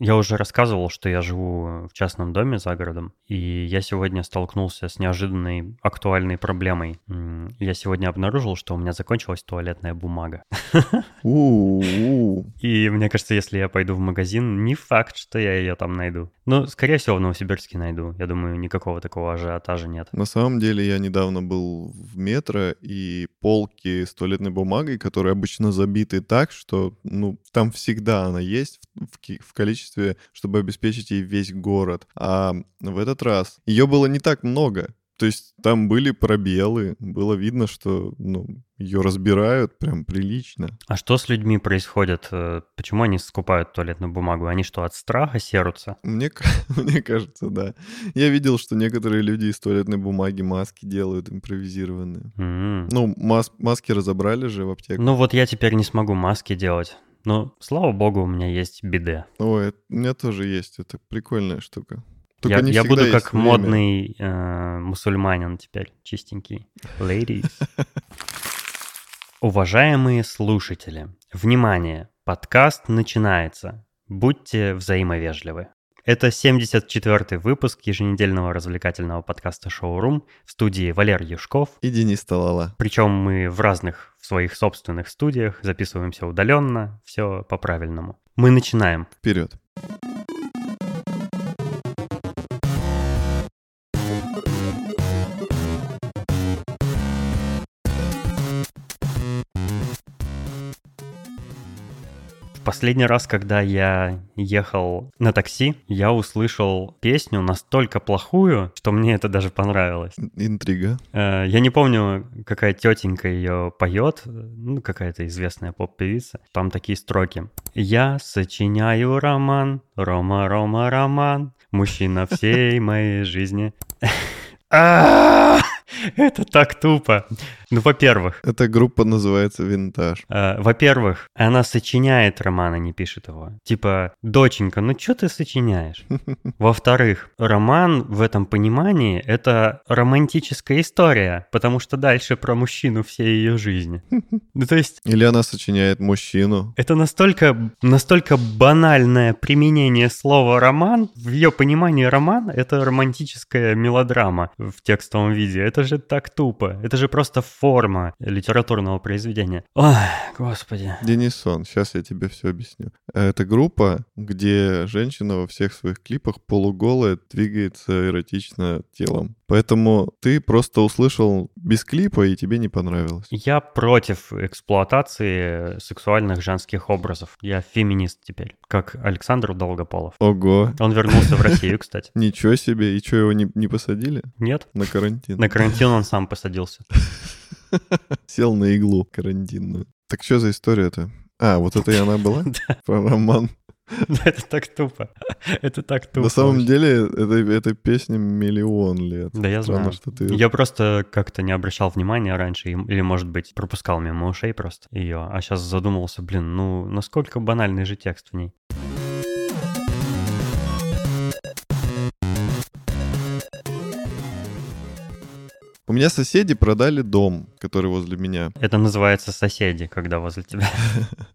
Я уже рассказывал, что я живу в частном доме за городом, и я сегодня столкнулся с неожиданной актуальной проблемой. Я сегодня обнаружил, что у меня закончилась туалетная бумага. И мне кажется, если я пойду в магазин, не факт, что я ее там найду. Ну, скорее всего, в Новосибирске найду. Я думаю, никакого такого ажиотажа нет. На самом деле я недавно был в метро, и полки с туалетной бумагой, которые обычно забиты так, что ну, там всегда она есть в, в количестве, чтобы обеспечить ей весь город. А в этот раз ее было не так много. То есть там были пробелы, было видно, что ну, ее разбирают прям прилично. А что с людьми происходит? Э, Почему они скупают туалетную бумагу? Они что, от страха серутся? Мне, мне кажется, да. Я видел, что некоторые люди из туалетной бумаги маски делают импровизированные. М. Ну, мас- маски разобрали же в аптеке. Ну вот я теперь не смогу маски делать. Но, слава богу, у меня есть биде. Ой, у меня тоже есть. Это прикольная штука. Только Я, я буду как время. модный э, мусульманин теперь, чистенький. Ladies. Уважаемые слушатели, внимание, подкаст начинается. Будьте взаимовежливы. Это 74-й выпуск еженедельного развлекательного подкаста «Шоурум» в студии Валер Юшков. И Денис Талала. Причем мы в разных в своих собственных студиях записываемся удаленно, все по-правильному. Мы начинаем. Вперед. Последний раз, когда я ехал на такси, я услышал песню настолько плохую, что мне это даже понравилось. Интрига. Э, Я не помню, какая тетенька ее поет, ну, какая-то известная поп-певица. Там такие строки. «Я сочиняю роман, Рома, Рома, роман, мужчина всей моей жизни». Это так тупо. Ну, во-первых, Эта группа называется «Винтаж». Э, Во-первых, она сочиняет роман, а не пишет его. Типа, доченька, ну что ты сочиняешь? Во-вторых, роман в этом понимании — это романтическая история, потому что дальше про мужчину всей ее жизни. Ну, то есть, Или она сочиняет мужчину. это настолько, настолько банальное применение слова «роман». В ее понимании роман — это романтическая мелодрама в текстовом виде. Это же так тупо. Это же просто форма литературного произведения. Ой, господи. Денисон, сейчас я тебе все объясню. Это группа, где женщина во всех своих клипах полуголая двигается эротично телом. Поэтому ты просто услышал без клипа, и тебе не понравилось. Я против эксплуатации сексуальных женских образов. Я феминист теперь, как Александр Долгополов. Ого, Он вернулся в Россию, кстати. ничего себе. И что, его не посадили Нет? на карантин? На карантин он сам посадился. Сел на иглу карантинную. Так что за история-то? А, вот это и она была? Про роман. Это так тупо. Это так тупо. На самом деле, этой, этой песне миллион лет. Да, я Странно, знаю. что ты... Я просто как-то не обращал внимания раньше, или, может быть, пропускал мимо ушей просто ее, а сейчас задумался, блин, ну, насколько банальный же текст в ней. У меня соседи продали дом, который возле меня. Это называется соседи, когда возле тебя.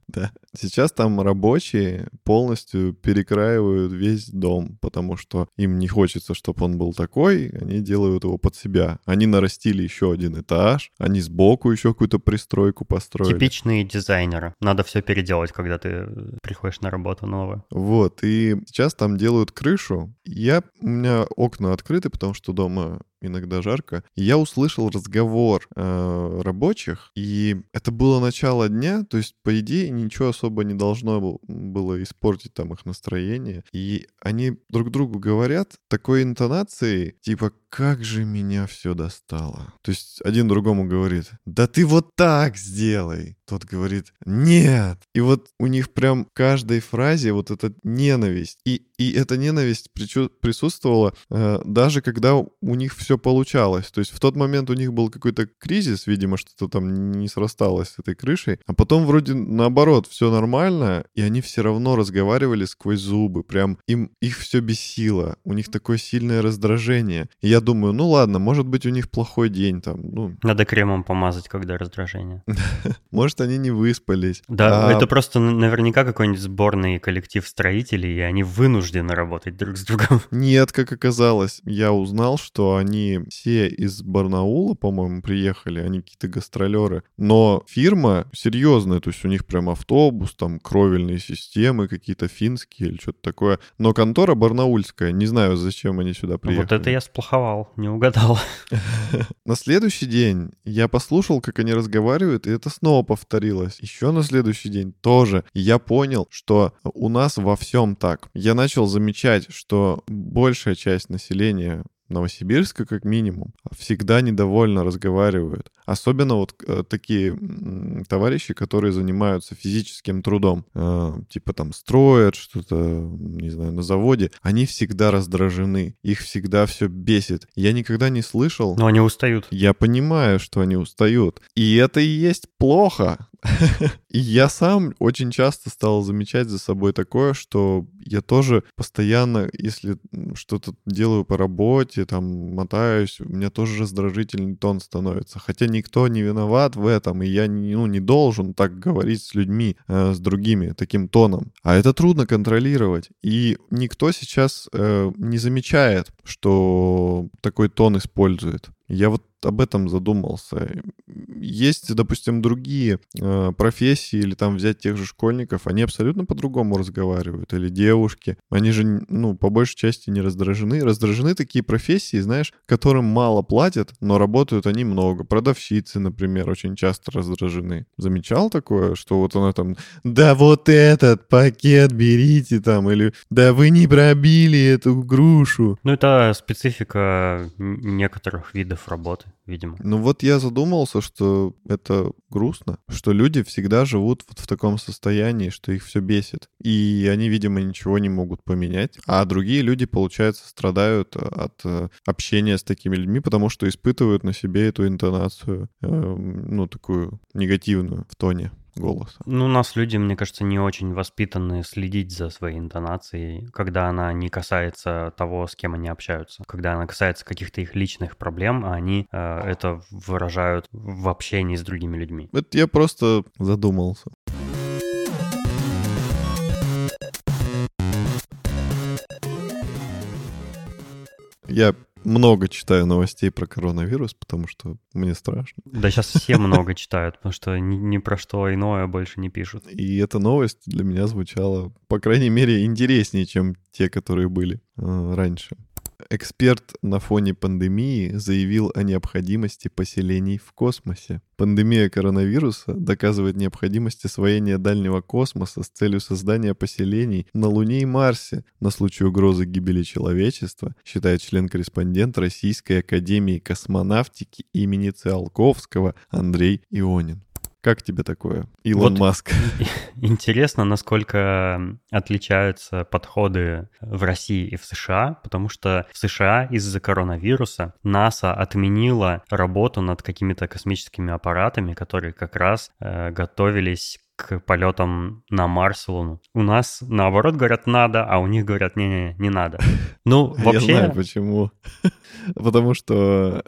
Да. Сейчас там рабочие полностью перекраивают весь дом, потому что им не хочется, чтобы он был такой, они делают его под себя. Они нарастили еще один этаж, они сбоку еще какую-то пристройку построили. Типичные дизайнеры. Надо все переделать, когда ты э, приходишь на работу новую. Вот, и сейчас там делают крышу. Я, у меня окна открыты, потому что дома иногда жарко. И я услышал разговор э, рабочих, и это было начало дня, то есть, по идее, ничего особо не должно был- было испортить там их настроение. И они друг другу говорят такой интонацией, типа, как же меня все достало. То есть один другому говорит, да ты вот так сделай. Тот говорит, нет. И вот у них прям в каждой фразе вот эта ненависть. И, и эта ненависть присутствовала э, даже когда у них все получалось. То есть в тот момент у них был какой-то кризис, видимо, что-то там не срасталось с этой крышей. А потом вроде наоборот, все нормально, и они все равно разговаривали сквозь зубы. Прям им их все бесило. У них такое сильное раздражение. И я думаю, ну ладно, может быть, у них плохой день там, ну, Надо кремом помазать, когда раздражение. может, они не выспались. Да, А, это просто наверняка какой-нибудь сборный коллектив строителей, и они вынуждены работать друг с другом. Нет, как оказалось, я узнал, что они все из Барнаула, по-моему, приехали, они какие-то гастролеры. Но фирма серьезная, то есть у них прям автобус, там кровельные системы какие-то финские или что-то такое. Но контора барнаульская, не знаю, зачем они сюда приехали. Вот это я сплоховал, не угадал. На следующий день я послушал, как они разговаривают, и это снова повторилось. Еще на следующий день тоже. И я понял, что у нас во всем так. Я начал замечать, что большая часть населения Новосибирска, как минимум, всегда недовольно разговаривают. Особенно вот э, такие товарищи, которые занимаются физическим трудом. Э, типа там строят что-то, не знаю, на заводе. Они всегда раздражены. Их всегда все бесит. Я никогда не слышал Но они устают. я понимаю, что они устают. И это и есть плохо. И я сам очень часто стал замечать за собой такое, что я тоже постоянно, если что-то делаю по работе, там, мотаюсь, у меня тоже раздражительный тон становится. Хотя никто не виноват в этом, и я ну, не должен так говорить с людьми, э, с другими, таким тоном. А это трудно контролировать. И никто сейчас э, не замечает, что такой тон использует. Я вот об этом задумался. Есть, допустим, другие э, профессии, или там взять тех же школьников, они абсолютно по-другому разговаривают, или девушки. Они же, ну, по большей части не раздражены. Раздражены такие профессии, знаешь, которым мало платят, но работают они много. Продавщицы, например, очень часто раздражены. Замечал такое, что вот она там, да вот этот пакет берите там, или да вы не пробили эту грушу. Ну, это специфика некоторых видов работы, видимо. Ну вот я задумался, что это грустно, что люди всегда живут вот в таком состоянии, что их все бесит. И они, видимо, ничего не могут поменять. А другие люди, получается, страдают от э, общения с такими людьми, потому что испытывают на себе эту интонацию, э, ну, такую негативную в тоне голоса. Ну, у нас люди, мне кажется, не очень воспитаны следить за своей интонацией, когда она не касается того, с кем они общаются. Когда она касается каких-то их личных проблем, а они э, это выражают в общении с другими людьми. Это я просто задумался. Я много читаю новостей про коронавирус, потому что мне страшно. Да сейчас все много читают, потому что ни, ни про что иное больше не пишут. И эта новость для меня звучала, по крайней мере, интереснее, чем те, которые были э, раньше. Эксперт на фоне пандемии заявил о необходимости поселений в космосе. Пандемия коронавируса доказывает необходимость освоения дальнего космоса с целью создания поселений на Луне и Марсе на случай угрозы гибели человечества, считает член-корреспондент Российской Академии космонавтики имени Циолковского Андрей Ионин. Как тебе такое, Илон Вот Маск? Интересно, насколько отличаются подходы в России и в США, потому что в США из-за коронавируса НАСА отменила работу над какими-то космическими аппаратами, которые как раз э, готовились к полетам на Марс Луну. У нас наоборот говорят надо, а у них говорят не-не, не надо. Ну, Я знаю вообще, почему. Потому что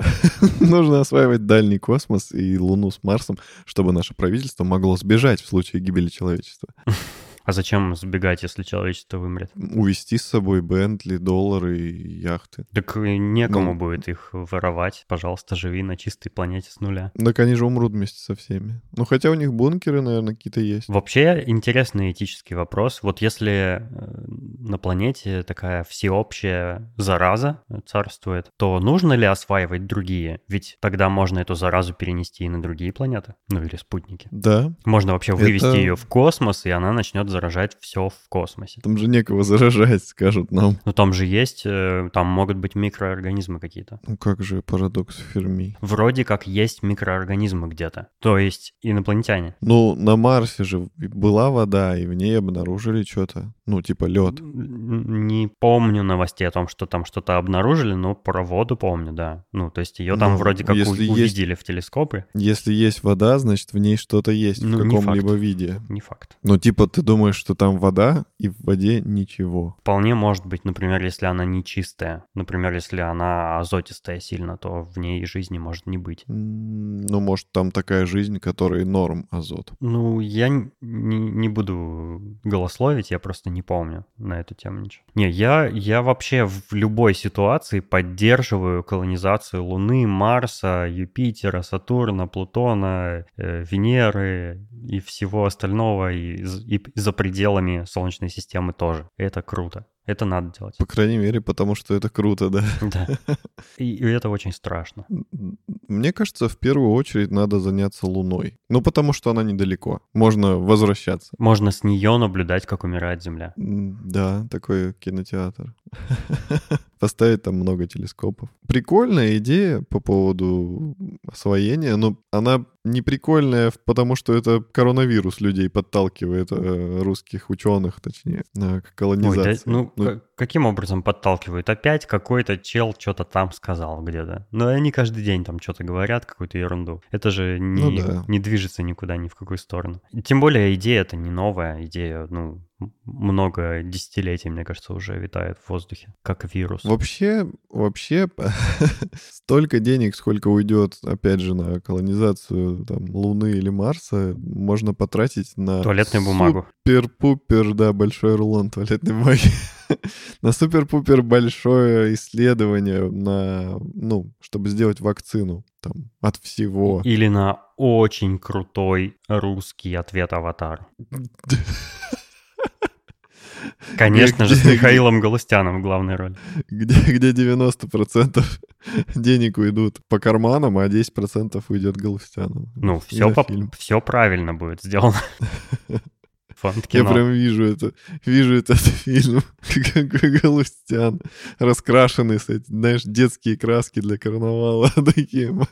нужно осваивать дальний космос и Луну с Марсом, чтобы наше правительство могло сбежать в случае гибели человечества. А зачем сбегать, если человечество вымрет? Увести с собой Бентли, доллары и яхты. Так и некому Ну. будет их воровать. Пожалуйста, живи на чистой планете с нуля. Так они же умрут вместе со всеми. Ну, хотя у них бункеры, наверное, какие-то есть. Вообще интересный этический вопрос. Вот если э, на планете такая всеобщая зараза царствует, то нужно ли осваивать другие? Ведь тогда можно эту заразу перенести и на другие планеты, ну или спутники. Да, Можно вообще вывести Это- ее в космос, и она начнет заражать все в космосе. там же некого заражать, скажут нам. Но там же есть, э, там могут быть микроорганизмы какие-то. Ну как же парадокс Ферми. Вроде как есть микроорганизмы где-то. То есть инопланетяне. Ну, на Марсе же была вода, и в ней обнаружили что-то. Ну, типа лед. Не помню новостей о том, что там что-то обнаружили, но про воду помню, да. Ну, то есть ее там Ну, вроде как у- есть- увидели в телескопы. Если есть вода, значит в ней что-то есть Ну, в каком-либо виде. Не факт. Ну, типа, ты думаешь, думаешь, что там вода, и в воде ничего. Вполне может быть, например, если она не чистая. Например, если она азотистая сильно, то в ней жизни может не быть. Ну, может, там такая жизнь, которой норм азот. Ну, я не, не буду голословить, я просто не помню на эту тему ничего. Не, я, я вообще в любой ситуации поддерживаю колонизацию Луны, Марса, Юпитера, Сатурна, Плутона, э, Венеры и всего остального, и, и за пределами Солнечной системы тоже. Это круто. Это надо делать. По крайней мере, потому что это круто, да. Да. И, и это очень страшно. Мне кажется, в первую очередь надо заняться Луной. Ну, потому что она недалеко. Можно возвращаться. Можно с нее наблюдать, как умирает Земля. Да, такой кинотеатр. Поставить там много телескопов. Прикольная идея по поводу освоения, но она не прикольная, потому что это коронавирус людей подталкивает, э, русских ученых, точнее, к колонизации. Ой, да, ну, ну каким образом подталкивает? Опять какой-то чел что-то там сказал где-то. Но они каждый день там что-то говорят, какую-то ерунду. Это же не, ну, да. не движется никуда, ни в какую сторону. Тем более идея это не новая, идея, ну, много десятилетий, мне кажется, уже витает в воздухе, как вирус. Вообще, вообще, столько денег, сколько уйдет, опять же, на колонизацию там, Луны или Марса, можно потратить на... Туалетную бумагу. Супер-пупер, да, большой рулон туалетной бумаги. на супер-пупер большое исследование на, ну, чтобы сделать вакцину там от всего. Или на очень крутой русский ответ «Аватар». Конечно где, же, с Михаилом Галустяном в главной роли. Где, где 90% денег уйдут по карманам, а 10% уйдет Галустяну. Ну, все, по, все правильно будет сделано. Фонд кино. Я прям вижу это, вижу этот фильм, как Галустян, раскрашенный, этим, знаешь, детские краски для карнавала, такими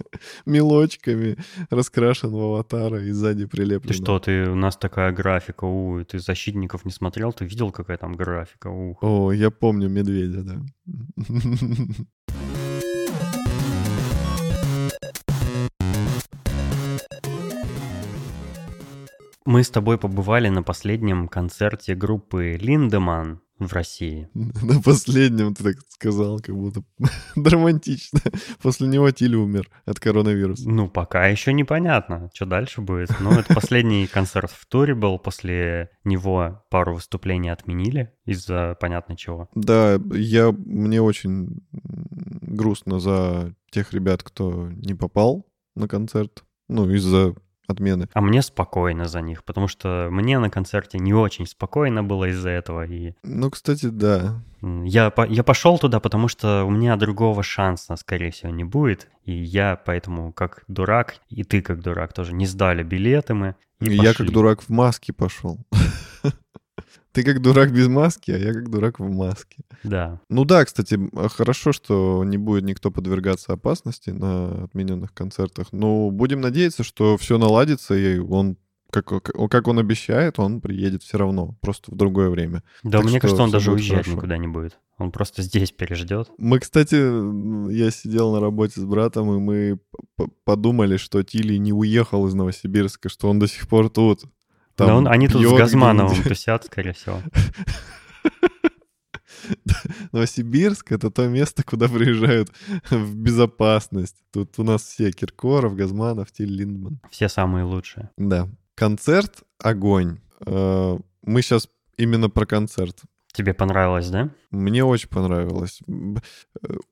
мелочками, раскрашен в аватара и сзади прилеплен. Ты что, ты, у нас такая графика, у, ты «Защитников» не смотрел? Ты видел, какая там графика? Ух. О, я помню «Медведя», да. Мы с тобой побывали на последнем концерте группы Линдеман в России. На последнем ты так сказал, как будто романтично. После него Тиль умер от коронавируса. Ну, пока еще непонятно, что дальше будет. Ну, это последний концерт в туре был. После него пару выступлений отменили из-за понятно чего. Да, я, мне очень грустно за тех ребят, кто не попал на концерт. Ну, из-за отмены. А мне спокойно за них, потому что мне на концерте не очень спокойно было из-за этого. И... Ну, кстати, да. Я, я пошел туда, потому что у меня другого шанса, скорее всего, не будет. И я поэтому, как дурак, и ты как дурак тоже, не сдали билеты мы. И я как дурак в маске пошел. Ты как дурак без маски, а я как дурак в маске. Да. Ну да, кстати, хорошо, что не будет никто подвергаться опасности на отмененных концертах. Но будем надеяться, что все наладится, и он как, как он обещает, он приедет все равно, просто в другое время. Да, так мне кажется, он даже уезжать хорошо. никуда не будет. Он просто здесь переждет. Мы, кстати, я сидел на работе с братом, и мы подумали, что Тили не уехал из Новосибирска, что он до сих пор тут. Там да он, они тут с Газмановым тусят, скорее всего. Новосибирск — это то место, куда приезжают в безопасность. Тут у нас все Киркоров, Газманов, Тиль Линдман. Все самые лучшие. Да. Концерт — огонь. Э, мы сейчас именно про концерт. Тебе понравилось, да? Мне очень понравилось.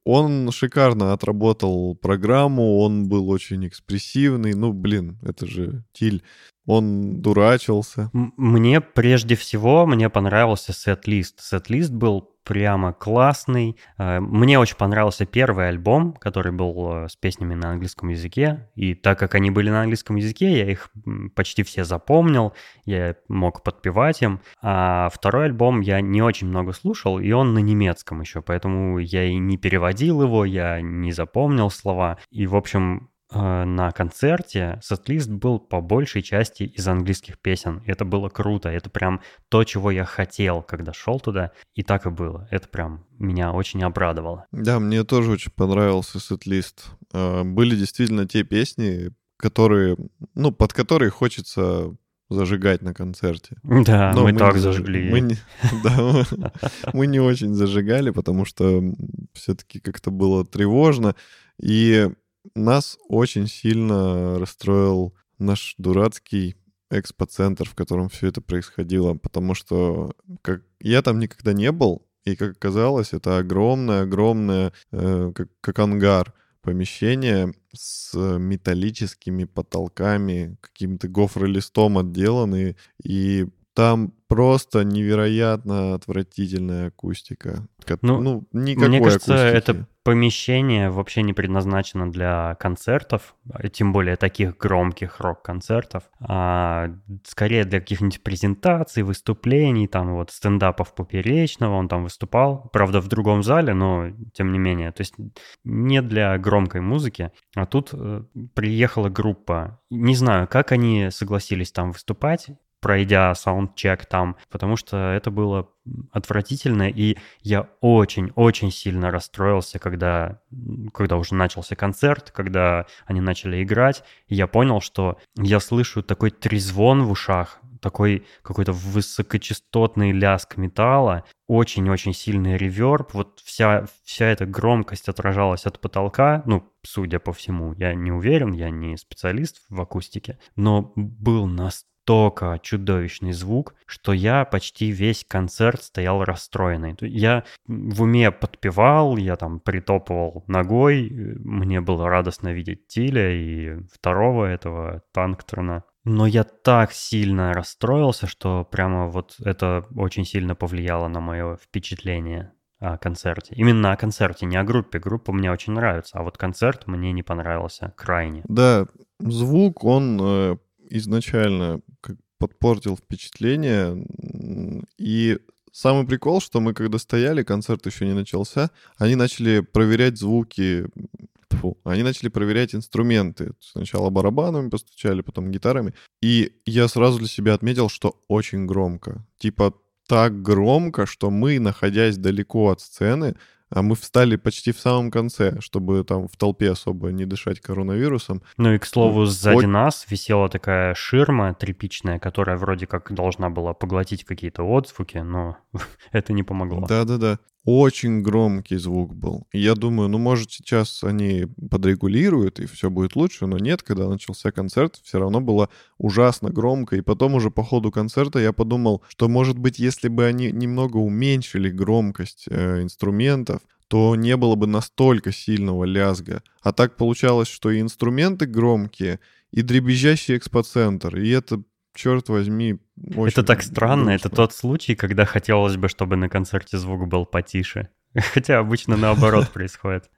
Он шикарно отработал программу, он был очень экспрессивный. Ну, блин, это же Тиль. Он дурачился. Мне прежде всего, мне понравился сет-лист. Сет-лист был прямо классный. Э, мне очень понравился первый альбом, который был э, с песнями на английском языке. И так как они были на английском языке, я их почти все запомнил, я мог подпевать им. А второй альбом я не очень много слушал, и он на немецком еще, поэтому я и не переводил его, я не запомнил слова. И, в общем, на концерте сет-лист был по большей части из английских песен. И это было круто. Это прям то, чего я хотел, когда шел туда. И так и было. Это прям меня очень обрадовало. Да, мне тоже очень понравился сет-лист. Э, были действительно те песни, которые, ну, под которые хочется зажигать на концерте. Да, Но мы, не так заж- зажгли. Мы не, да, мы- мы не очень зажигали, потому что все-таки как-то было тревожно. И нас очень сильно расстроил наш дурацкий экспоцентр, в котором все это происходило, потому что как, я там никогда не был, и как оказалось, это огромное-огромное, э, как, как ангар, помещение с металлическими потолками, каким-то гофролистом отделанные, и там просто невероятно отвратительная акустика. Ну, Ну, никакой Мне кажется, акустики. это помещение вообще не предназначено для концертов, а тем более таких громких рок-концертов, а скорее для каких-нибудь презентаций, выступлений, там вот стендапов Поперечного, он там выступал, правда, в другом зале, но тем не менее, то есть не для громкой музыки, а тут э, приехала группа, не знаю, как они согласились там выступать, пройдя саундчек там, потому что это было отвратительно, и я очень-очень сильно расстроился, когда, когда уже начался концерт, когда они начали играть, и я понял, что я слышу такой трезвон в ушах, такой какой-то высокочастотный ляск металла, очень-очень сильный реверб, вот вся, вся эта громкость отражалась от потолка, ну, судя по всему, я не уверен, я не специалист в акустике, но был настолько чудовищный звук, что я почти весь концерт стоял расстроенный. Я в уме подпевал, я там притопывал ногой, мне было радостно видеть Тиля и второго этого Танктрона. Но я так сильно расстроился, что прямо вот это очень сильно повлияло на мое впечатление о концерте. Именно о концерте, не о группе. Группа мне очень нравится, а вот концерт мне не понравился крайне. Да, звук, он э, изначально подпортил впечатление. И самый прикол, что мы когда стояли, концерт еще не начался, они начали проверять звуки, тьфу, они начали проверять инструменты. Сначала барабанами постучали, потом гитарами. И я сразу для себя отметил, что очень громко. Типа так громко, что мы, находясь далеко от сцены, а мы встали почти в самом конце, чтобы там в толпе особо не дышать коронавирусом. Ну и, к слову, сзади Ой. нас висела такая ширма тряпичная, которая вроде как должна была поглотить какие-то отзвуки, но это не помогло. Да-да-да. Очень громкий звук был. И я думаю, ну, может, сейчас они подрегулируют, и все будет лучше, но нет, когда начался концерт, все равно было ужасно громко. И потом уже по ходу концерта я подумал, что, может быть, если бы они немного уменьшили громкость э, инструментов, то не было бы настолько сильного лязга. А так получалось, что и инструменты громкие, и дребезжащий экспоцентр. И это, черт возьми, очень Это так странно, это грустно. тот случай, когда хотелось бы, чтобы на концерте звук был потише. Хотя обычно наоборот происходит.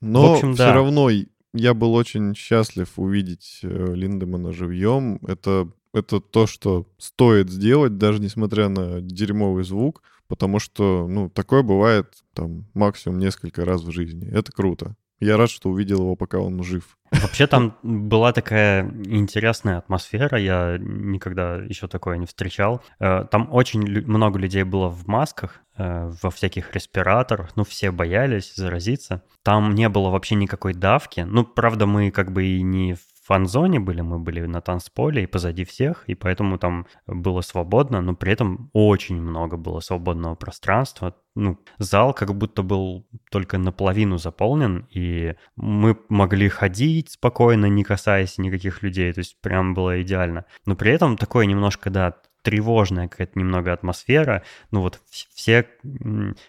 Но В общем, все да. равно я был очень счастлив увидеть э, Линдемана живьем. Это, это то, что стоит сделать, даже несмотря на дерьмовый звук, потому что, ну, такое бывает там максимум несколько раз в жизни. Это круто. Я рад, что увидел его, пока он жив. Вообще там была такая интересная атмосфера, я никогда еще такое не встречал. Э, Там очень много людей было в масках, э, во всяких респираторах, ну все боялись заразиться. Там не было вообще никакой давки. Ну, правда, мы как бы и не в фан-зоне были, мы были на танцполе и позади всех, и поэтому там было свободно, но при этом очень много было свободного пространства. Ну, зал как будто был только наполовину заполнен, и мы могли ходить спокойно, не касаясь никаких людей, то есть прям было идеально. Но при этом такое немножко, да, тревожная какая-то немного атмосфера. Ну вот вс- все,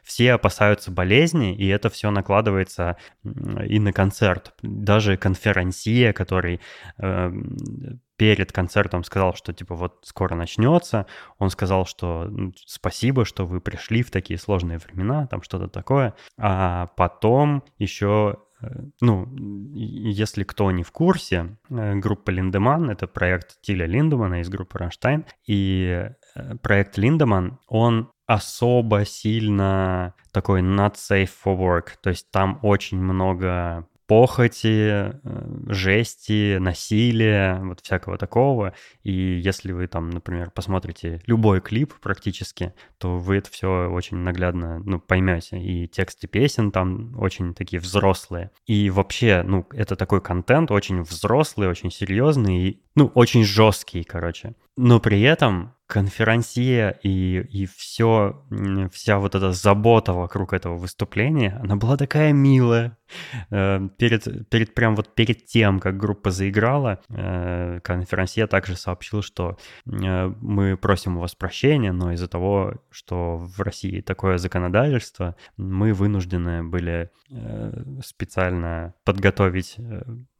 все опасаются болезни, и это все накладывается и на концерт. Даже конферансье, который э, перед концертом сказал, что типа вот скоро начнется, он сказал, что ну, спасибо, что вы пришли в такие сложные времена, там что-то такое. А потом еще ну, если кто не в курсе, э, группа Линдеман — это проект Тиля Линдемана из группы Рамштайн, и э, проект Линдеман, он особо сильно такой not safe for work, то есть там очень много похоти, жести, насилия, вот всякого такого. И если вы там, например, посмотрите любой клип практически, то вы это все очень наглядно ну, поймете. И тексты песен там очень такие взрослые. И вообще, ну, это такой контент очень взрослый, очень серьезный, и, ну, очень жесткий, короче. Но при этом конферансье и, и все, вся вот эта забота вокруг этого выступления, она была такая милая. Э, перед, перед прям вот перед тем, как группа заиграла, э, конферансье также сообщил, что э, мы просим у вас прощения, но из-за того, что в России такое законодательство, мы вынуждены были специально подготовить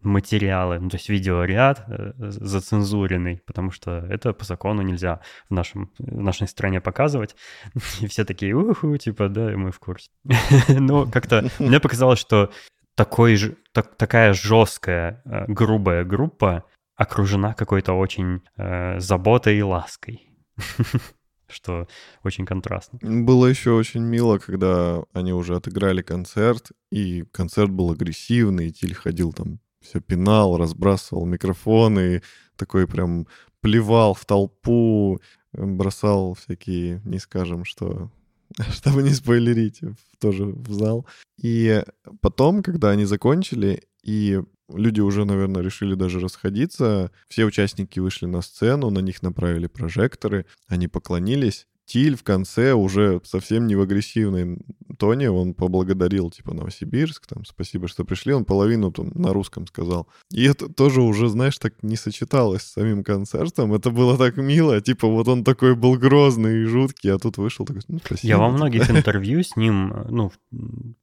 материалы, ну, то есть видеоряд э, зацензуренный, потому что это по закону нельзя в, нашем, в нашей стране показывать. И все такие, уху, типа, да, мы в курсе. Но как-то мне показалось, что такой, так, такая жесткая, э, грубая группа окружена какой-то очень э, заботой и лаской. что очень контрастно. Было еще очень мило, когда они уже отыграли концерт, и концерт был агрессивный, и Тиль ходил там все пинал, разбрасывал микрофоны, такой прям плевал в толпу, бросал всякие, не скажем, что чтобы не спойлерить, тоже в зал. И потом, когда они закончили, и люди уже, наверное, решили даже расходиться, все участники вышли на сцену, на них направили прожекторы, они поклонились, Тиль в конце уже совсем не в агрессивной тоне, он поблагодарил, типа, Новосибирск, там, спасибо, что пришли, он половину там на русском сказал. И это тоже уже, знаешь, так не сочеталось с самим концертом, это было так мило, типа, вот он такой был грозный и жуткий, а тут вышел такой, ну, спасибо. Я во многих интервью с ним, ну,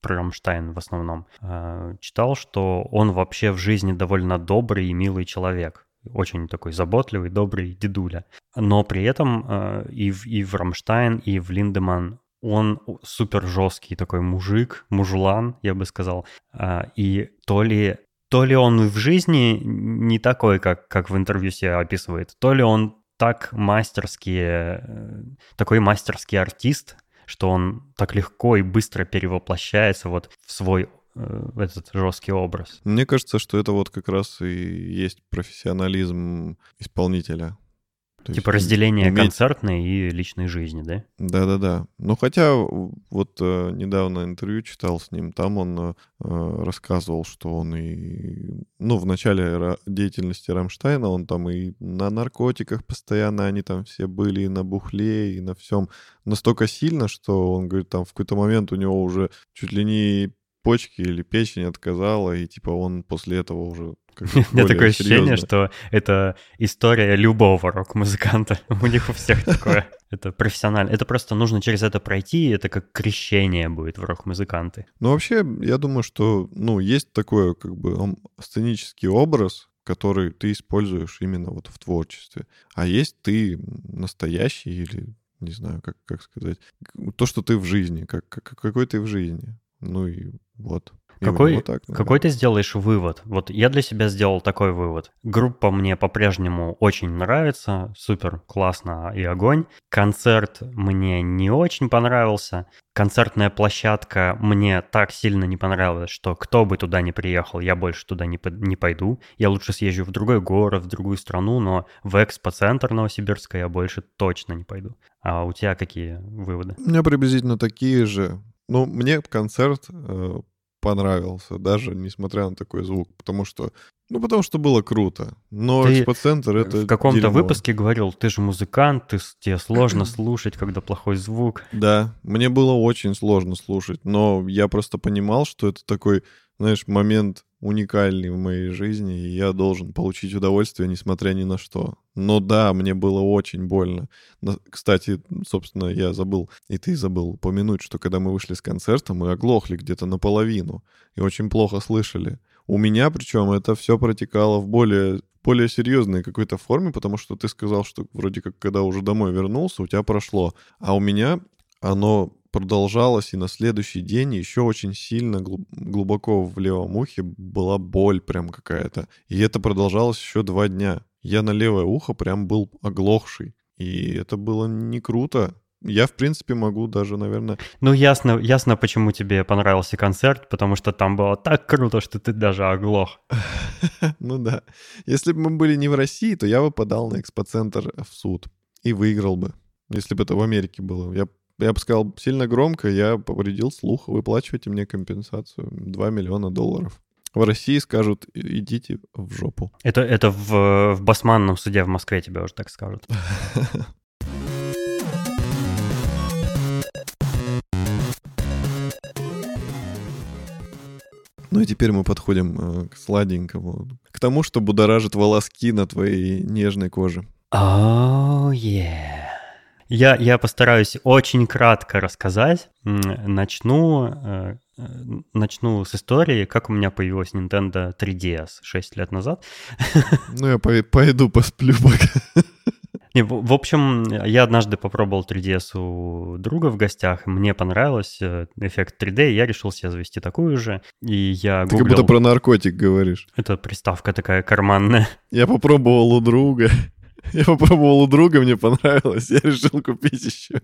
про Рамштайн в основном, а, читал, что он вообще в жизни довольно добрый и милый человек очень такой заботливый, добрый дедуля. Но при этом э, и, в, и в Рамштайн, и в Lindemann он супер жесткий такой мужик, мужлан, я бы сказал. Э, и то ли, то ли он в жизни не такой, как, как в интервью себя описывает, то ли он так мастерски, э, такой мастерский артист, что он так легко и быстро перевоплощается вот в свой этот жесткий образ. Мне кажется, что это вот как раз и есть профессионализм исполнителя. То типа разделение уметь... концертной и личной жизни, да? Да-да-да. Ну, хотя вот э, недавно интервью читал с ним, там он э, рассказывал, что он и... Ну, в начале деятельности Рамштайна он там и на наркотиках постоянно, они там все были и на бухле, и на всем. Настолько сильно, что он говорит, там в какой-то момент у него уже чуть ли не почки или печень отказала, и типа он после этого уже у меня такое ощущение, что это история любого рок-музыканта. У них у всех такое. Это профессионально. Это просто нужно через это пройти, и это как крещение будет в рок-музыканты. Ну, вообще, я думаю, что, ну, есть такой, как бы, сценический образ, который ты используешь именно вот в творчестве. А есть ты настоящий или, не знаю, как, как сказать, то, что ты в жизни, как, как, какой ты в жизни. Ну и вот. Какой, вот так, какой ты сделаешь вывод? Вот я для себя сделал такой вывод. Группа мне по-прежнему очень нравится, супер, классно и огонь. Концерт мне не очень понравился. Концертная площадка мне так сильно не понравилась, что кто бы туда не приехал, я больше туда не, по не пойду. Я лучше съезжу в другой город, в другую страну, но в экспоцентр Новосибирска я больше точно не пойду. А у тебя какие выводы? У меня приблизительно такие же. Ну, мне концерт э, понравился, даже несмотря на такой звук, потому что, ну, потому что было круто. Но ты экспоцентр — это в каком-то выпуске говорил, ты же музыкант, ты, тебе сложно слушать, когда плохой звук. Да, мне было очень сложно слушать, но я просто понимал, что это такой, знаешь, момент уникальный в моей жизни, и я должен получить удовольствие, несмотря ни на что. Но да, мне было очень больно. Кстати, собственно, я забыл, и ты забыл упомянуть, что когда мы вышли с концерта, мы оглохли где-то наполовину и очень плохо слышали. У меня, причем, это все протекало в более более серьезной какой-то форме, потому что ты сказал, что вроде как когда уже домой вернулся, у тебя прошло. А у меня оно продолжалось, и на следующий день еще очень сильно глубоко в левом ухе была боль прям какая-то. И это продолжалось еще два дня. Я на левое ухо прям был оглохший. И это было не круто. я, в принципе, могу даже, наверное... Ну, ясно, ясно, почему тебе понравился концерт, потому что там было так круто, что ты даже оглох. Ну да. Если бы мы были не в России, то я бы подал на экспоцентр в суд и выиграл бы, если бы это в Америке было. Я я бы сказал сильно громко, я повредил слух, выплачивайте мне компенсацию 2 миллиона долларов. В России скажут, идите в жопу. Это, это в, в Басманном суде в Москве тебе уже так скажут. Ну и теперь мы подходим э, к сладенькому, к тому, что будоражит волоски на твоей нежной коже. Oh, yeah. Я, я постараюсь очень кратко рассказать. Начну, э, э, начну с истории, как у меня появилась Nintendo 3DS 6 лет назад. Ну, я пойду посплю пока. Не, в, в общем, я однажды попробовал 3DS у друга в гостях, мне понравилось э, эффект 3D, и я решил себе завести такую же. И я Ты гуглил... как будто про наркотик говоришь. Это приставка такая карманная. Я попробовал у друга. Я попробовал у друга, мне понравилось, я решил купить еще.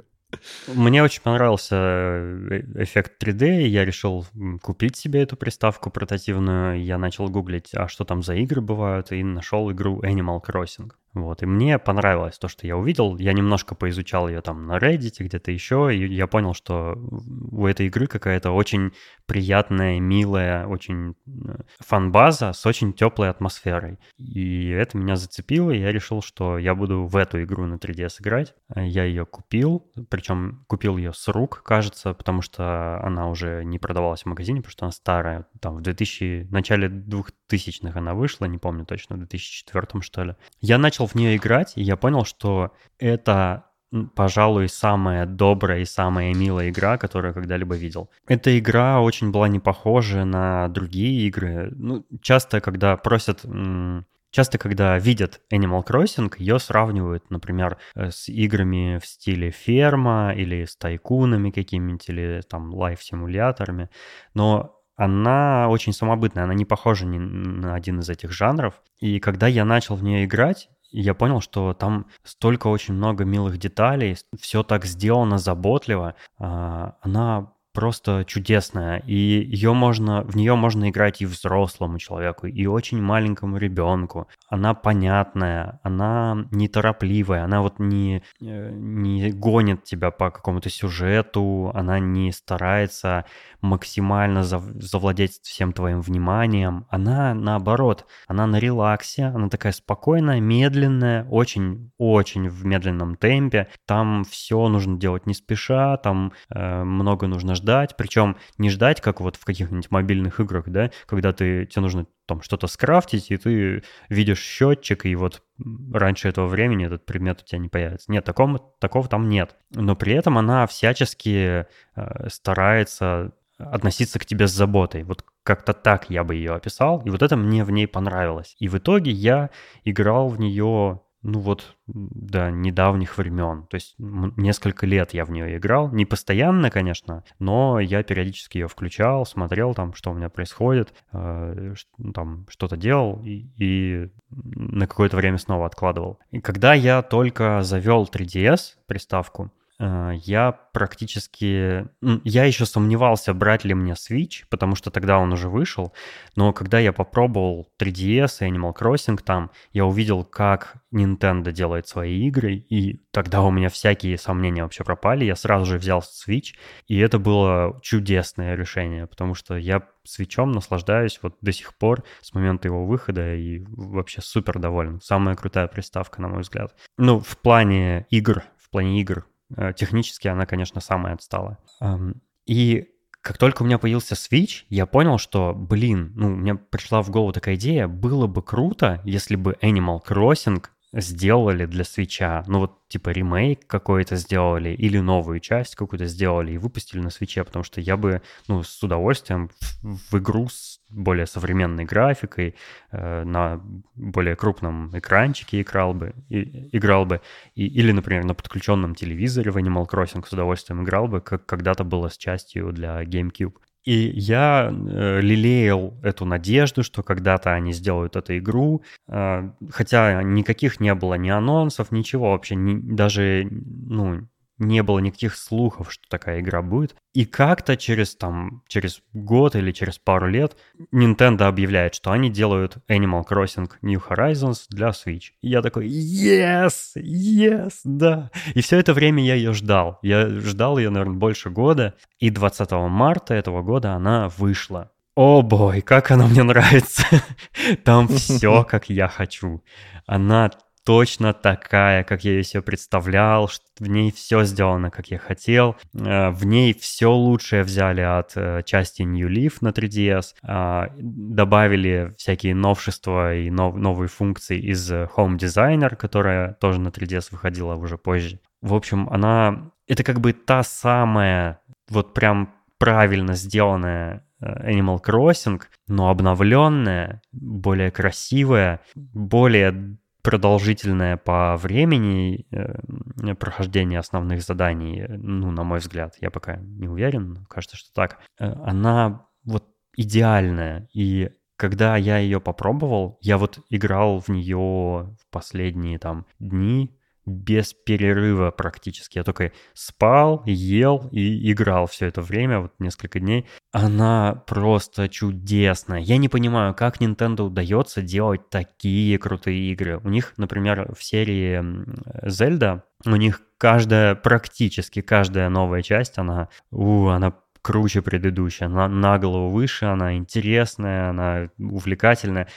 Мне очень понравился э, эффект 3D, и я решил купить себе эту приставку портативную. Я начал гуглить, а что там за игры бывают, и нашел игру Animal Crossing. Вот, и мне понравилось то, что я увидел. Я немножко поизучал ее там на Reddit, где-то еще, и я понял, что у этой игры какая-то очень приятная, милая, очень э, фан-база с очень теплой атмосферой. И это меня зацепило, и я решил, что я буду в эту игру на 3DS играть. Я ее купил, причем купил ее с рук, кажется, потому что она уже не продавалась в магазине, потому что она старая. Там в 2000, начале 2000-х она вышла, не помню точно, в 2004 что ли. Я начал начал в нее играть, и я понял, что это пожалуй, самая добрая и самая милая игра, которую я когда-либо видел. Эта игра очень была не похожа на другие игры. Ну, часто, когда просят... Часто, когда видят Animal Crossing, ее сравнивают, например, э, с играми в стиле ферма или с тайкунами какими-нибудь, или там лайф-симуляторами. Но она очень самобытная, она не похожа ни на один из этих жанров. И когда я начал в нее играть, я понял, что там столько очень много милых деталей, все так сделано заботливо. А, она просто чудесная, и ее можно, в нее можно играть и взрослому человеку, и очень маленькому ребенку. Она понятная, она неторопливая, она вот не, э, не гонит тебя по какому-то сюжету, она не старается максимально завладеть всем твоим вниманием. Она наоборот, она на релаксе, она такая спокойная, медленная, очень-очень в медленном темпе. Там все нужно делать не спеша, там э, много нужно ждать, причем не ждать, как вот в каких-нибудь мобильных играх, да, когда ты, тебе нужно там что-то скрафтить, и ты видишь счетчик, и вот раньше этого времени этот предмет у тебя не появится. Нет, такого, такого там нет. Но при этом она всячески э, старается относиться к тебе с заботой. Вот как-то так я бы ее описал, и вот это мне в ней понравилось. И в итоге я играл в нее, ну вот, до недавних времен. То есть несколько лет я в нее играл. Не постоянно, конечно, но я периодически ее включал, смотрел там, что у меня происходит, э, там что-то делал и, и на какое-то время снова откладывал. И когда я только завел 3DS приставку, я практически... Я еще сомневался, брать ли мне Switch, потому что тогда он уже вышел, но когда я попробовал 3DS и Animal Crossing там, я увидел, как Nintendo делает свои игры, и тогда у меня всякие сомнения вообще пропали. Я сразу же взял Switch, и это было чудесное решение, потому что я свечом наслаждаюсь вот до сих пор с момента его выхода и вообще супер доволен. Самая крутая приставка, на мой взгляд. Ну, в плане игр, в плане игр Э, технически она, конечно, самая отсталая. И как только у меня появился Switch, я понял, что, блин, ну, мне пришла в голову такая идея, было бы круто, если бы Animal Crossing сделали для свеча. Ну вот типа ремейк какой-то сделали или новую часть какую-то сделали и выпустили на свече, потому что я бы ну, с удовольствием в, в игру с более современной графикой э, на более крупном экранчике играл бы, и, играл бы и, или, например, на подключенном телевизоре в Animal Crossing с удовольствием играл бы, как когда-то было с частью для GameCube. И я э, лелеял эту надежду, что когда-то они сделают эту игру, э, хотя никаких не было ни анонсов, ничего вообще, ни, даже ну, не было никаких слухов, что такая игра будет. И как-то через там, через год или через пару лет Nintendo объявляет, что они делают Animal Crossing New Horizons для Switch. И я такой, yes, yes, да. И все это время я ее ждал. Я ждал ее, наверное, больше года. И 20 марта этого года она вышла. О бой, как она мне нравится. Там все, как я хочу. Она точно такая, как я ее себе представлял, в ней все сделано, как я хотел, э, в ней все лучшее взяли от э, части New Leaf на 3DS, а, добавили всякие новшества и нов- новые функции из Home Designer, которая тоже на 3DS выходила уже позже. В общем, она... Это как бы та самая вот прям правильно сделанная э, Animal Crossing, но обновленная, более красивая, более продолжительное по времени э, прохождение основных заданий, ну, на мой взгляд, я пока не уверен, кажется, что так, э, она вот идеальная. И когда я ее попробовал, я вот играл в нее в последние там дни, без перерыва практически. Я только спал, ел и играл все это время, вот несколько дней. Она просто чудесная. Я не понимаю, как Nintendo удается делать такие крутые игры. У них, например, в серии Zelda, у них каждая, практически каждая новая часть, она, у, она круче предыдущей, она на голову выше, она интересная, она увлекательная.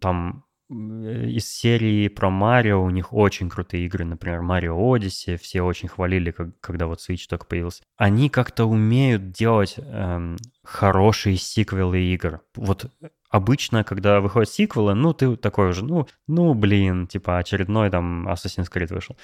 Там из серии про Марио у них очень крутые игры, например, Марио Odyssey, все очень хвалили, как, когда вот Switch только появился. Они как-то умеют делать эм, хорошие сиквелы игр. Вот обычно, когда выходят сиквелы, ну, ты такой уже, ну, ну, блин, типа очередной там Assassin's Creed вышел.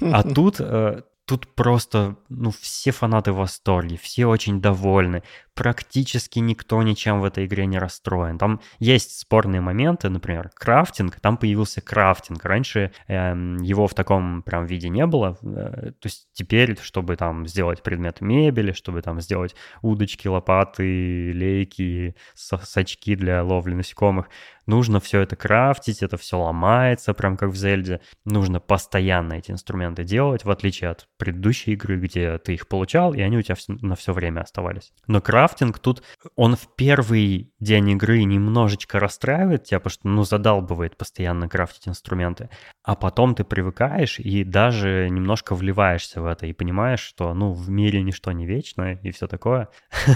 А тут э, Тут просто, ну, все фанаты в восторге, все очень довольны. Практически никто ничем в этой игре не расстроен. Там есть спорные моменты, например, крафтинг. Там появился крафтинг. Раньше эм, его в таком прям виде не было. Э, то есть теперь, чтобы там сделать предмет мебели, чтобы там сделать удочки, лопаты, лейки, сачки для ловли насекомых, нужно все это крафтить, это все ломается, прям как в Зельде. Нужно постоянно эти инструменты делать, в отличие от предыдущей игры, где ты их получал, и они у тебя на все время оставались. Но крафтинг тут, он в первый день игры немножечко расстраивает тебя, потому что, ну, задалбывает постоянно крафтить инструменты. А потом ты привыкаешь и даже немножко вливаешься в это и понимаешь, что, ну, в мире ничто не вечно и все такое.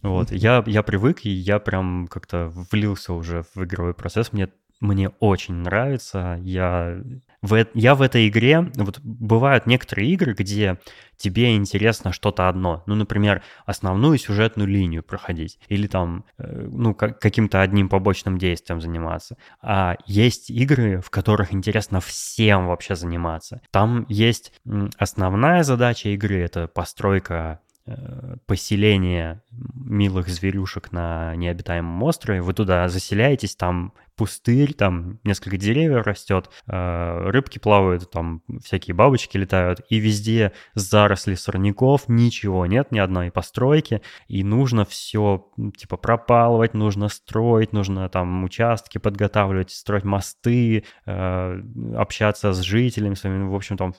Вот, я, я привык, и я прям как-то влился уже в игровой процесс. Мне мне очень нравится. Я в, я в этой игре, вот бывают некоторые игры, где тебе интересно что-то одно. Ну, например, основную сюжетную линию проходить. Или там, э, ну, как, каким-то одним побочным действием заниматься. А есть игры, в которых интересно всем вообще заниматься. Там есть основная задача игры — это постройка Э, поселение милых зверюшек на необитаемом острове, вы туда заселяетесь, там пустырь, там несколько деревьев растет, э, рыбки плавают, там всякие бабочки летают, и везде заросли сорняков, ничего нет, ни одной постройки, и нужно все, типа, пропалывать, нужно строить, нужно там участки подготавливать, строить мосты, э, общаться с жителями своими, в общем, там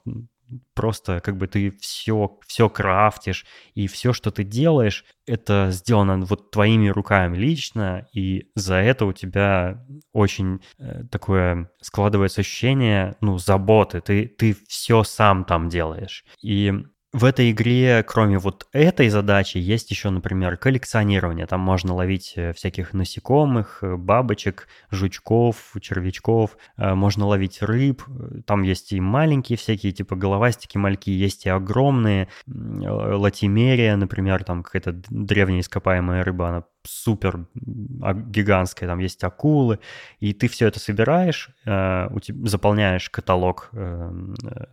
просто как бы ты все, все крафтишь, и все, что ты делаешь, это сделано вот твоими руками лично, и за это у тебя очень э, такое складывается ощущение, ну, заботы, ты, ты все сам там делаешь. И в этой игре, кроме вот этой задачи, есть еще, например, коллекционирование. Там можно ловить э, всяких насекомых, э, бабочек, жучков, червячков. Э, можно ловить рыб. Там есть и маленькие всякие, типа головастики, мальки. Есть и огромные. Латимерия, например, там какая-то древняя ископаемая рыба, она супер гигантская, там есть акулы, и ты все это собираешь, заполняешь каталог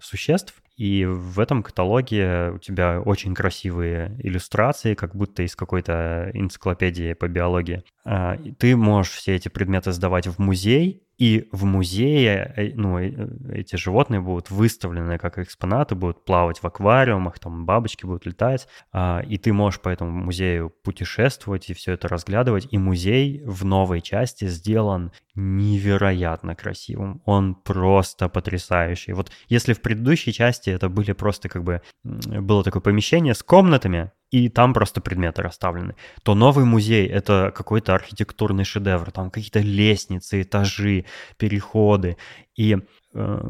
существ, и в этом каталоге у тебя очень красивые иллюстрации, как будто из какой-то энциклопедии по биологии. А, ты можешь все эти предметы сдавать в музей, и в музее э, ну, э, эти животные будут выставлены как экспонаты, будут плавать в аквариумах, там бабочки будут летать, а, и ты можешь по этому музею путешествовать и все это разглядывать. И музей в новой части сделан невероятно красивым. Он просто потрясающий. Вот если в предыдущей части это были просто как бы... Было такое помещение с комнатами, и там просто предметы расставлены, то новый музей — это какой-то архитектурный шедевр. Там какие-то лестницы, этажи, переходы. И э,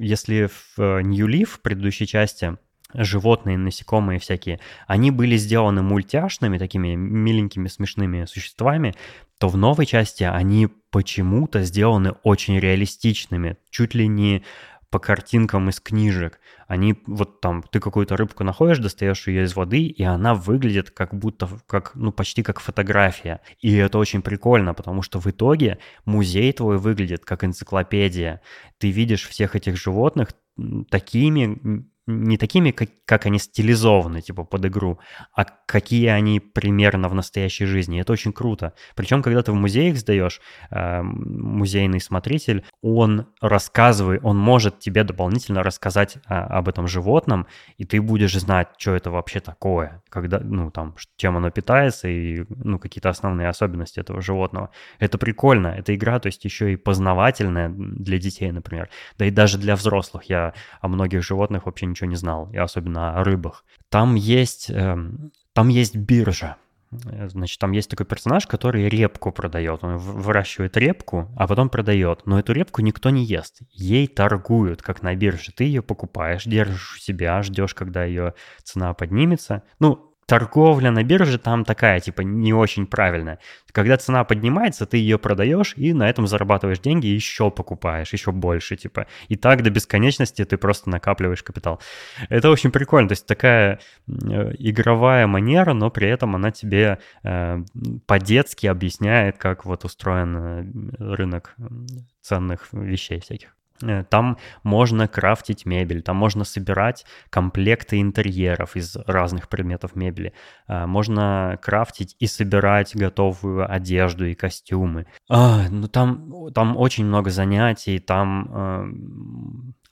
если в New Leaf, в предыдущей части, животные, насекомые всякие, они были сделаны мультяшными, такими миленькими, смешными существами, то в новой части они почему-то сделаны очень реалистичными, чуть ли не по картинкам из книжек. Они вот там, ты какую-то рыбку находишь, достаешь ее из воды, и она выглядит как будто, как, ну, почти как фотография. И это очень прикольно, потому что в итоге музей твой выглядит как энциклопедия. Ты видишь всех этих животных такими не такими, как, как они стилизованы, типа, под игру, а какие они примерно в настоящей жизни. Это очень круто. Причем, когда ты в музей их сдаешь, э, музейный смотритель, он рассказывает, он может тебе дополнительно рассказать а, об этом животном, и ты будешь знать, что это вообще такое, когда, ну, там, чем оно питается и, ну, какие-то основные особенности этого животного. Это прикольно. Эта игра, то есть, еще и познавательная для детей, например. Да и даже для взрослых. Я о многих животных вообще ничего не знал, и особенно о рыбах. Там есть, э, там есть биржа. Значит, там есть такой персонаж, который репку продает. Он выращивает репку, а потом продает. Но эту репку никто не ест. Ей торгуют, как на бирже. Ты ее покупаешь, держишь у себя, ждешь, когда ее цена поднимется. Ну, торговля на бирже там такая, типа, не очень правильная. Когда цена поднимается, ты ее продаешь и на этом зарабатываешь деньги еще покупаешь, еще больше, типа. И так до бесконечности ты просто накапливаешь капитал. Это очень прикольно. То есть такая э, игровая манера, но при этом она тебе э, по-детски объясняет, как вот устроен э, рынок ценных вещей всяких. Э, там можно крафтить мебель, там можно собирать комплекты интерьеров из разных предметов мебели. Э, можно крафтить и собирать готовую одежду и костюмы. А, ну там, там очень много занятий, там э,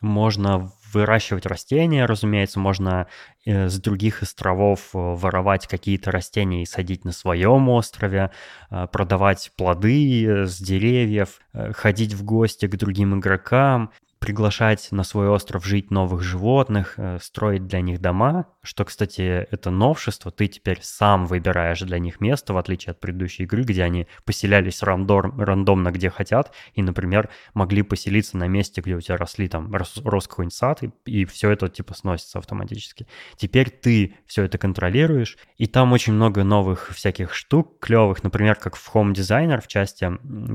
можно выращивать растения, разумеется, можно э, с других островов э, воровать какие-то растения и садить на своем острове, э, продавать плоды с деревьев, ходить в гости к другим игрокам приглашать на свой остров жить новых животных, э, строить для них дома, что, кстати, это новшество, ты теперь сам выбираешь для них место, в отличие от предыдущей игры, где они поселялись рандом, рандомно где хотят, и, например, могли поселиться на месте, где у тебя росли там, рос, рос какой-нибудь сад, и, и все это типа сносится автоматически. Теперь ты все это контролируешь, и там очень много новых всяких штук клевых, например, как в Home Designer в части,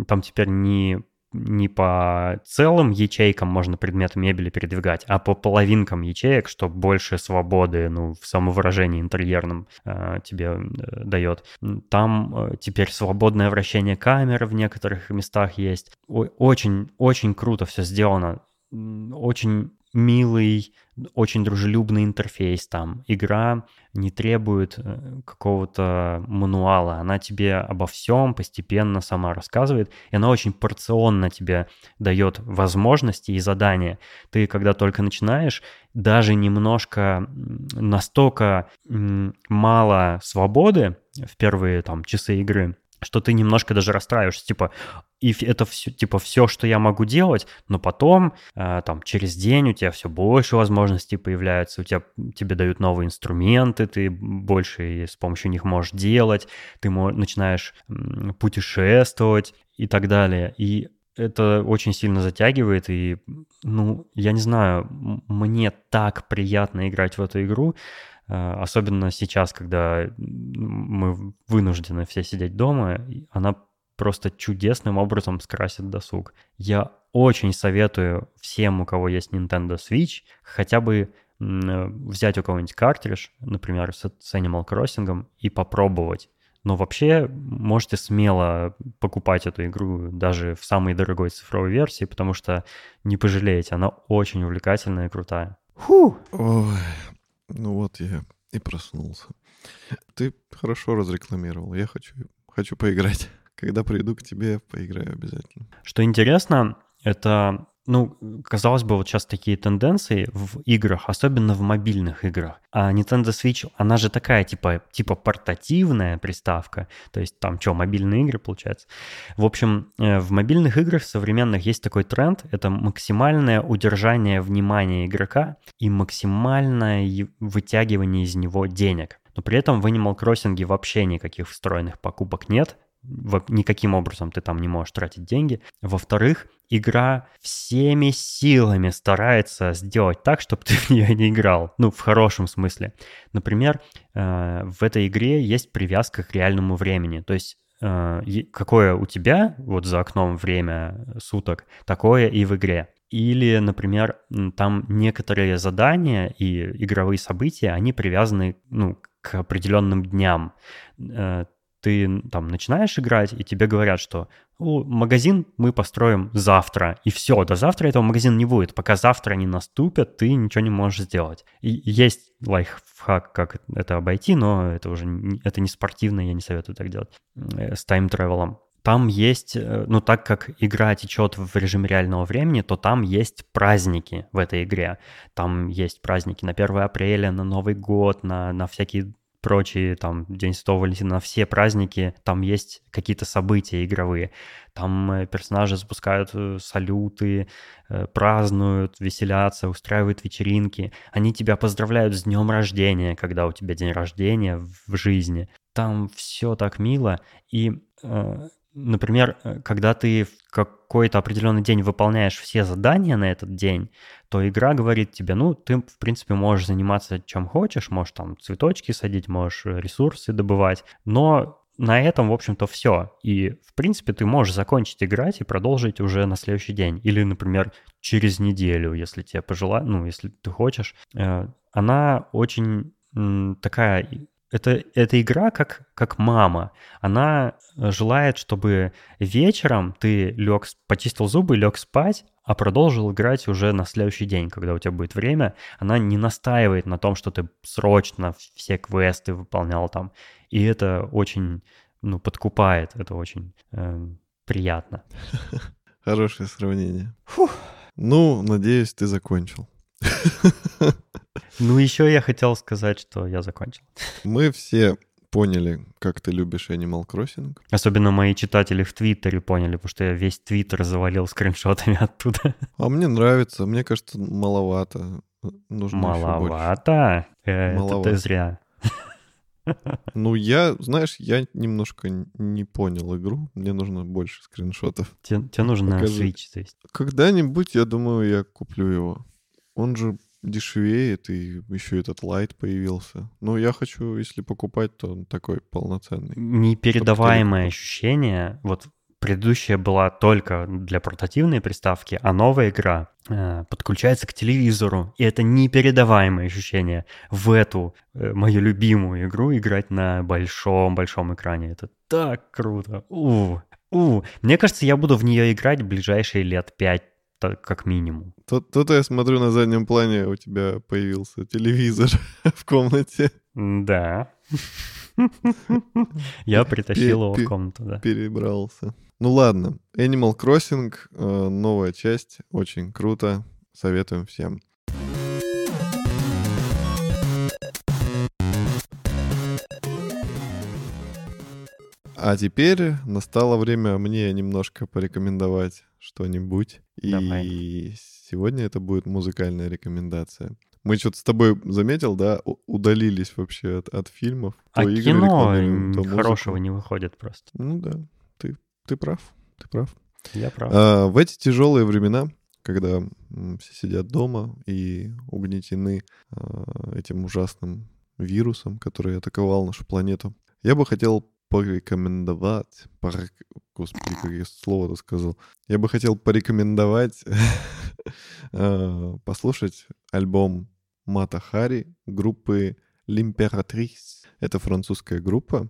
там теперь не не по целым ячейкам можно предметы мебели передвигать, а по половинкам ячеек, что больше свободы ну, в самовыражении интерьерном э, тебе э, дает. Там э, теперь свободное вращение камеры в некоторых местах есть. Очень, очень круто все сделано. Очень милый, очень дружелюбный интерфейс там. Игра не требует э, какого-то мануала. Она тебе обо всем постепенно сама рассказывает, и она очень порционно тебе дает возможности и задания. Ты, когда только начинаешь, даже немножко настолько мало свободы в первые там часы игры, что ты немножко даже расстраиваешься, типа, и это все, типа, все, что я могу делать, но потом, э, там, через день у тебя все больше возможностей появляются, у тебя, тебе дают новые инструменты, ты больше с помощью них можешь делать, ты мо- начинаешь путешествовать и так далее. И это очень сильно затягивает, и, ну, я не знаю, мне так приятно играть в эту игру, особенно сейчас, когда мы вынуждены все сидеть дома, она просто чудесным образом скрасит досуг. Я очень советую всем, у кого есть Nintendo Switch, хотя бы взять у кого-нибудь картридж, например, с Animal Crossing, и попробовать. Но вообще можете смело покупать эту игру даже в самой дорогой цифровой версии, потому что не пожалеете, она очень увлекательная и крутая. Фу! Ой, ну вот я и проснулся. Ты хорошо разрекламировал. Я хочу, хочу поиграть. Когда приду к тебе, поиграю обязательно. Что интересно, это ну, казалось бы, вот сейчас такие тенденции в играх, особенно в мобильных играх. А Nintendo Switch, она же такая, типа, типа портативная приставка. То есть там что, мобильные игры, получается? В общем, э, в мобильных играх современных есть такой тренд. Это максимальное удержание внимания игрока и максимальное вытягивание из него денег. Но при этом в Animal Crossing вообще никаких встроенных покупок нет никаким образом ты там не можешь тратить деньги. Во-вторых, игра всеми силами старается сделать так, чтобы ты в нее не играл. Ну, в хорошем смысле. Например, э, в этой игре есть привязка к реальному времени. То есть э, какое у тебя вот за окном время суток, такое и в игре. Или, например, там некоторые задания и игровые события, они привязаны ну, к определенным дням э, ты там начинаешь играть, и тебе говорят, что магазин мы построим завтра, и все, до завтра этого магазина не будет. Пока завтра не наступит, ты ничего не можешь сделать. И есть лайфхак, как это обойти, но это уже это не спортивно, я не советую так делать э, с тайм-тревелом. Там есть, э, ну так как игра течет в режиме реального времени, то там есть праздники в этой игре. Там есть праздники на 1 апреля, на Новый год, на, на всякие прочие, там, День Святого Валентина, на все праздники там есть какие-то события игровые. Там э, персонажи запускают э, салюты, э, празднуют, веселятся, устраивают вечеринки. Они тебя поздравляют с днем рождения, когда у тебя день рождения в жизни. Там все так мило. И например, э, когда ты в какой-то определенный день выполняешь все задания на этот день, то игра говорит тебе, ну, ты, в принципе, можешь заниматься чем хочешь, можешь там цветочки садить, можешь ресурсы добывать, но на этом, в общем-то, все. И, в принципе, ты можешь закончить играть и продолжить уже на следующий день. Или, например, через неделю, если тебе пожелать, ну, если ты хочешь. Э, она очень такая это, эта игра как, как мама. Она э, желает, чтобы вечером ты лег, почистил зубы, лег спать, а продолжил играть уже на следующий день, когда у тебя будет время. Она не настаивает на том, что ты срочно все квесты выполнял там. И это очень, ну, подкупает, это очень э, приятно. Хорошее сравнение. Фух. Ну, надеюсь, ты закончил. Ну, еще я хотел сказать, что я закончил. Мы все поняли, как ты любишь Animal Crossing. Особенно мои читатели в Твиттере поняли, потому что я весь Твиттер завалил скриншотами оттуда. А мне нравится, мне кажется, маловато. Нужно маловато? Э, маловато. Это ты зря. Ну, я, знаешь, я немножко не понял игру. Мне нужно больше скриншотов. Тебе, тебе нужно Покажи. Switch, то есть. Когда-нибудь, я думаю, я куплю его. Он же дешевеет, и еще этот лайт появился. Но я хочу, если покупать, то он такой полноценный. Непередаваемое ощущение. Вот предыдущая была только для портативной приставки, а новая игра э, подключается к телевизору. И это непередаваемое ощущение в эту э, мою любимую игру играть на большом-большом экране. Это так круто. У, у. Мне кажется, я буду в нее играть в ближайшие лет пять как минимум. Тут, тут я смотрю на заднем плане, у тебя появился телевизор в комнате. Да. Я притащил его в комнату, да. Перебрался. Ну ладно, Animal Crossing, э, новая часть, очень круто, советуем всем. А теперь настало время мне немножко порекомендовать что-нибудь. Давай. И сегодня это будет музыкальная рекомендация. Мы что-то с тобой заметил, да, удалились вообще от, от фильмов. А то кино игры, то хорошего не выходит просто. Ну да, ты, ты прав, ты прав. Я прав. А, в эти тяжелые времена, когда все сидят дома и угнетены а, этим ужасным вирусом, который атаковал нашу планету, я бы хотел порекомендовать, пор... господи, как слово-то сказал, я бы хотел порекомендовать э, послушать альбом Мата Хари группы L'Imperatrice. Это французская группа.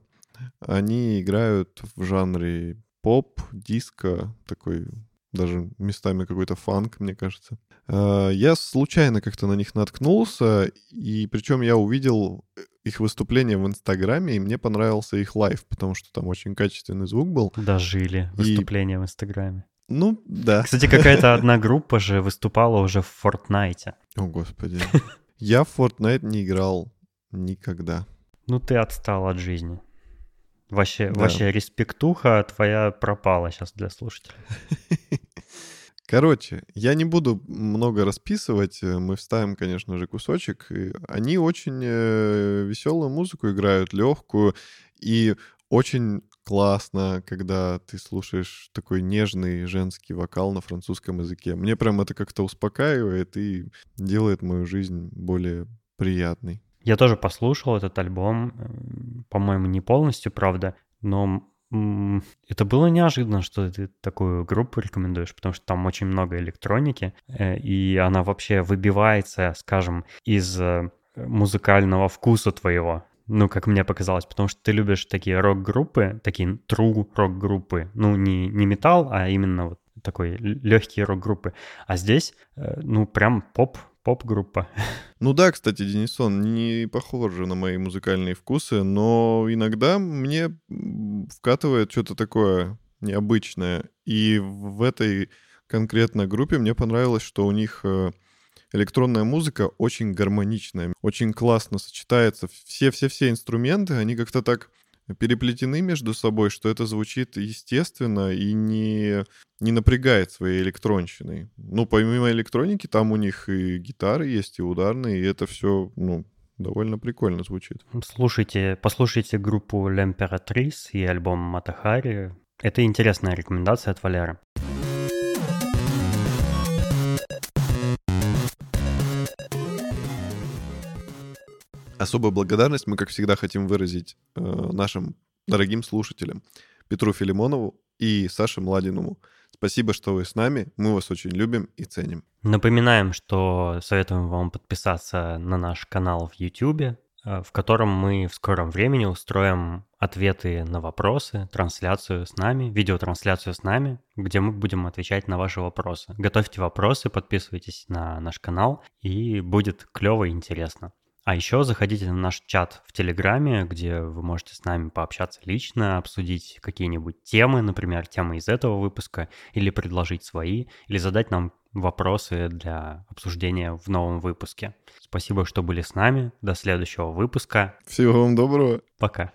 Они играют в жанре поп, диско, такой даже местами какой-то фанк, мне кажется. А, я случайно как-то на них наткнулся, и причем я увидел их выступление в Инстаграме, и мне понравился их live, потому что там очень качественный звук был. Дожили выступление и... в Инстаграме. Ну, да. Кстати, какая-то одна группа же выступала уже в Фортнайте. О, господи. Я в Fortnite не играл никогда. Ну, ты отстал от жизни. Вообще, да. вообще респектуха твоя пропала сейчас для слушателей. Короче, я не буду много расписывать, э, мы вставим, конечно же, кусочек. Они очень э, веселую музыку играют, легкую, и очень классно, когда ты слушаешь такой нежный женский вокал на французском языке. Мне прям это как-то успокаивает и делает мою жизнь более приятной. Я тоже послушал этот альбом, э, по-моему, не полностью, правда, но это было неожиданно, что ты такую группу рекомендуешь, потому что там очень много электроники, э, и она вообще выбивается, скажем, из э, музыкального вкуса твоего. Ну, как мне показалось, потому что ты любишь такие рок-группы, такие true рок-группы. Ну, не, не металл, а именно вот такой легкие рок-группы. А здесь, ну, прям поп, поп-группа. Ну да, кстати, Денисон, не похоже на мои музыкальные вкусы, но иногда мне вкатывает что-то такое необычное. И в этой конкретно группе мне понравилось, что у них э, электронная музыка очень гармоничная, очень классно сочетается. Все-все-все инструменты, они как-то так переплетены между собой, что это звучит естественно и не, не напрягает своей электронщиной. Ну, помимо электроники, там у них и гитары есть, и ударные, и это все, ну, довольно прикольно звучит. Слушайте, послушайте группу L'Imperatrice и альбом Матахари. Это интересная рекомендация от Валеры. Особую благодарность мы, как всегда, хотим выразить э, нашим дорогим слушателям Петру Филимонову и Саше Младинову. Спасибо, что вы с нами. Мы вас очень любим и ценим. Напоминаем, что советуем вам подписаться на наш канал в YouTube, э, в котором мы в скором времени устроим ответы на вопросы, трансляцию с нами, видеотрансляцию с нами, где мы будем отвечать на ваши вопросы. Готовьте вопросы, подписывайтесь на наш канал, и будет клево и интересно. А еще заходите на наш чат в Телеграме, где вы можете с нами пообщаться лично, обсудить какие-нибудь темы, например, темы из этого выпуска, или предложить свои, или задать нам вопросы для обсуждения в новом выпуске. Спасибо, что были с нами. До следующего выпуска. Всего вам доброго. Пока.